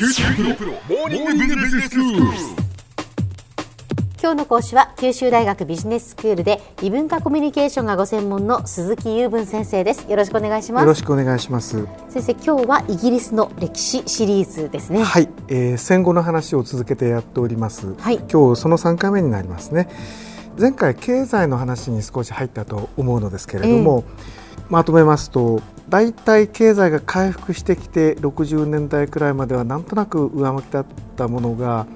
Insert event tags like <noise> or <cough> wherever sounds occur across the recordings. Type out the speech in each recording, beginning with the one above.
九州大学モーニングビジネススクール。今日の講師は九州大学ビジネススクールで異文化コミュニケーションがご専門の鈴木雄文先生ですよろしくお願いしますよろしくお願いします。先生今日はイギリスの歴史シリーズですねはい、えー戦後の話を続けてやっております。はい今日その3回目になりますね。前回経済の話に少し入ったと思うのですけれども、まとめますと、だいたい経済が回復してきて60年代くらいまではなんとなく上向きだったものが、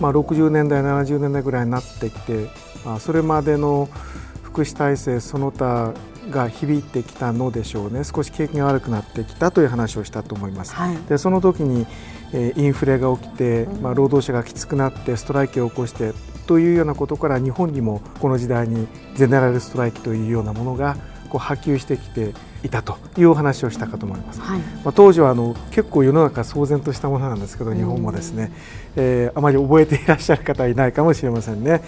まあ、60年代70年代ぐらいになってきて、まあ、それまでの福祉体制その他が響いてきたのでしょうね。少し景気が悪くなってきたという話をしたと思います。はい。でその時に、えーインフレが起きて、まあ、労働者がきつくなってストライキを起こしてというようなことから日本にもこの時代にゼネラルストライキというようなものがこう波及してきていたというお話をしたかと思います。はい。まあ、当時はあの結構世の中騒然としたものなんですけど日本もですね、えーあまり覚えていらっしゃる方はいないかもしれませんね。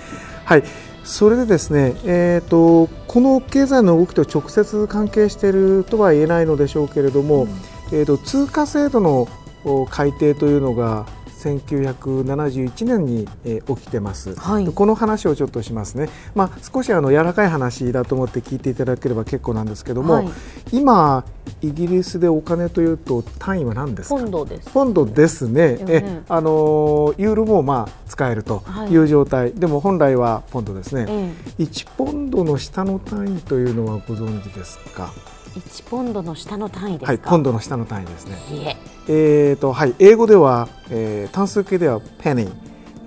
はい。それでですね、えー、とこの経済の動きと直接関係しているとは言えないのでしょうけれども、えー、と通貨制度のお改定というのが1971年に、えー起きてます、はい。でこの話をちょっとしますね、まあ、少しあの柔らかい話だと思って聞いていただければ結構なんですけども、はい。今イギリスでお金というと単位は何ですか？ポンドです。ポンドですね、ね。えあのユーロもまあ使えるという状態、でも本来はポンドですね、え1ポンドの下の単位というのはご存知ですか？え1ポンドの下の単位ですか？はいポンドの下の単位ですね。いえ。えーとはい、英語では、えー単数形ではペニー、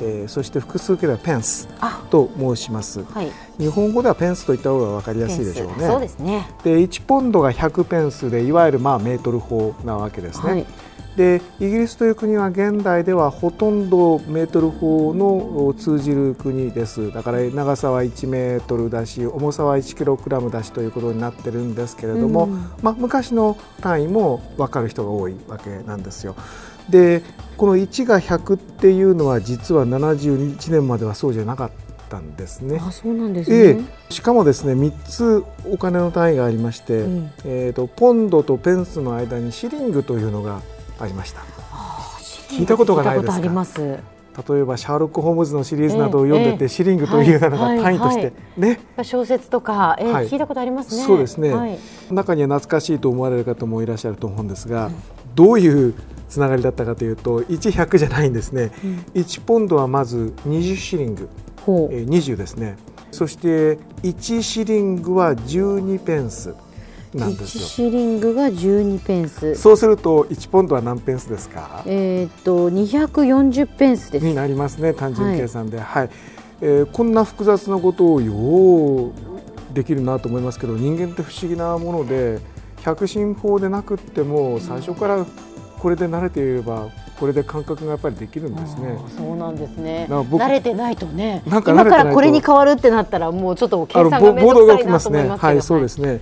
えーそして複数形ではペンスあ。と申します。はい。日本語ではペンスと言った方が分かりやすいでしょうね。そうですね。で1ポンドが100ペンスでいわゆるまあメートル法なわけですね、はいでイギリスという国は現代ではほとんどメートル法のお通じる国です。だから長さは1メートルだし重さは1キログラムだしということになってるんですけれども、うん。まあ、昔の単位も分かる人が多いわけなんですよ。でこの1が100っていうのは実は71年まではそうじゃなかったんですね。あそうなんですえね。えしかもですね3つお金の単位がありまして、うん。えー、とポンドとペンスの間にシリングというのがありました。聞いたことがないです例えばシャーロック・ホームズのシリーズなどを読んでて、ええ。シリングというのがはい単位として、はい。ね。小説とか、ええはい。聞いたことありますね。そうですね。はい。中には懐かしいと思われる方もいらっしゃると思うんですが、どういうつながりだったかというと1100じゃないんですね、1ポンドはまず20シリング、えー20ですね。そして1シリングは12ペンスなんです1よシリングが12ペンス。そうすると1ポンドは何ペンスですか？えーっと240ペンスです。になりますね単純計算で、はい。えーこんな複雑なことをようできるなと思いますけど人間って不思議なもので百進法でなくっても最初からこれで慣れていればこれで感覚がやっぱりできるんですね。そうなんですね。慣れてないとね。なんか慣今からこれに変わるってなったらもうちょっと計算が面ボボード倒くさいなと。思いますけど。はい、そうですね。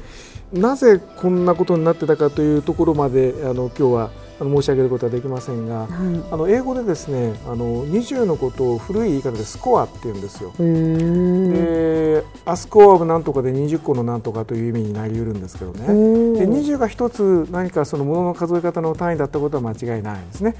なぜこんなことになってたかというところまであの今日は申し上げることはできませんが、はいあの英語でですね、あの20のことを古い言い方でスコアって言うんですよ。で、アスコアオブなんとかで20個のなんとかという意味になり得るんですけどね。で20が一つ何かそのものの数え方の単位だったことは間違いないんですね。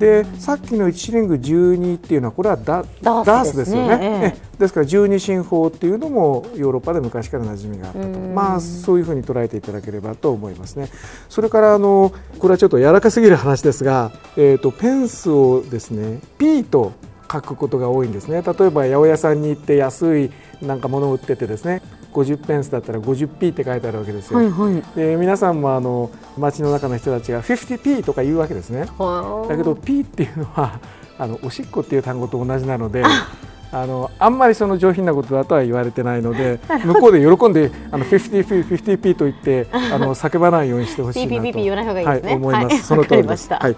でさっきの1シリング12っていうのはこれはダダースですよね。ですねえですから12進法っていうのもヨーロッパで昔から馴染みがあったとうんまあそういうふうに捉えていただければと思いますね。それからあのこれはちょっと柔らかすぎる話ですが、えー、とペンスをですね P と書くことが多いんですね。例えば八百屋さんに行って安いなんか物を売っててですね50ペンスだったら 50P って書いてあるわけですよ。はいはい。で皆さんもあの街の中の人たちが 50p とか言うわけですね。だけど P っていうのは <laughs> あのおしっこっていう単語と同じなので。あ。のあんまりその上品なことだとは言われてないので <laughs> 向こうで喜んであの 50p 50p と言ってあの <laughs> 叫ばないようにしてほしいなと。PPP 言わない方がいいですね。はい、思います、はいその通りです。はい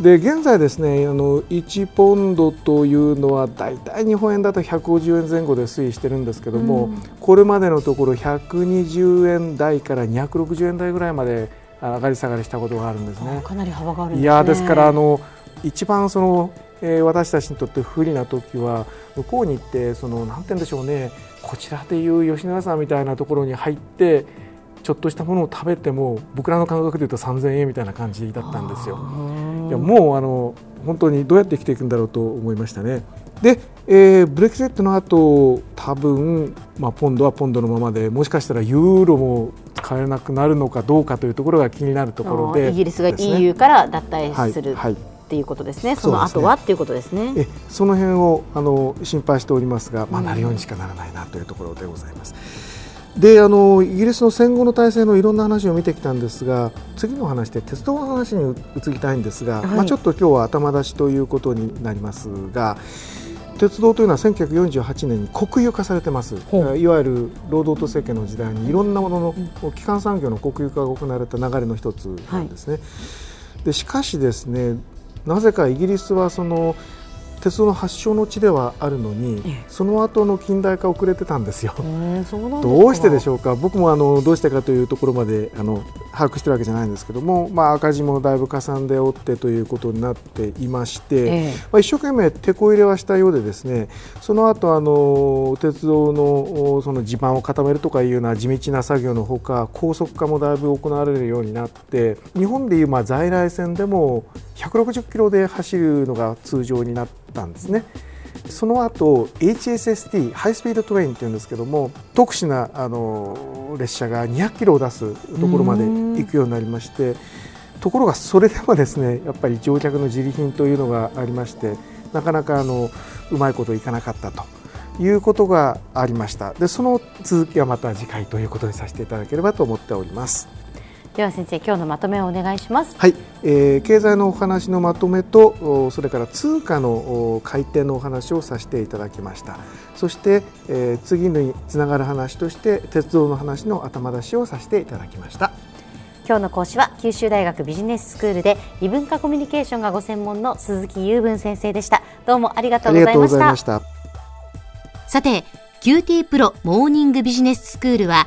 で現在ですねあの1ポンドというのはだいたい日本円だと150円前後で推移してるんですけども、これまでのところ120円台から260円台ぐらいまであ上がり下がりしたことがあるんですね。かなり幅があるんですねいやですからあの一番その、えー私たちにとって不利な時は向こうに行ってそのなんて言うんでしょうねこちらでいう吉永さんみたいなところに入ってちょっとしたものを食べても僕らの感覚で言うと3000円みたいな感じだったんですよ。いやもうあの本当にどうやって生きていくんだろうと思いましたね。で、えー、ブレクゼットの後多分、まあ、ポンドはポンドのままでもしかしたらユーロも使えなくなるのかどうかというところが気になるところで、イギリスが EU から脱退する、はい、はいっていうことですね、その後はっていうことですね。えその辺をあの心配しておりますが、まあ、なるようにしかならないなというところでございます。であのイギリスの戦後の体制のいろんな話を見てきたんですが次の話で鉄道の話に移りたいんですが、はい、まあ、ちょっと今日は頭出しということになりますが鉄道というのは1948年に国有化されてます、いわゆる労働党政権の時代にいろんなものの基幹産業の国有化が行われた流れの一つなんですね。はい、でしかしですねなぜかイギリスはその鉄道の発祥の地ではあるのに、その後の近代化遅れてたんですよ。どうしてでしょうか。僕もあのどうしてかというところまであの把握してるわけじゃないんですけども、まあ、赤字もだいぶかさんでおってということになっていまして、ええ、まあ、一生懸命てこ入れはしたようでですねその後あの鉄道のその地盤を固めるとかいうような地道な作業のほか高速化もだいぶ行われるようになって日本でいうまあ在来線でも160キロで走るのが通常になったんですね。その後 HSST ハイスピードトレインっていうんですけども特殊なあの列車が200キロを出すところまで行くようになりましてところがそれでもですねやっぱり乗客の自利品というのがありましてなかなかあのうまいこといかなかったということがありましたでその続きはまた次回ということにさせていただければと思っております。では先生今日のまとめをお願いします。はい、えー、経済のお話のまとめとそれから通貨の改定のお話をさせていただきました。そして、えー、次につながる話として鉄道の話の頭出しをさせていただきました。今日の講師は九州大学ビジネススクールで異文化コミュニケーションがご専門の鈴木雄文先生でした。どうもありがとうございました。さて QT プロモーニングビジネススクールは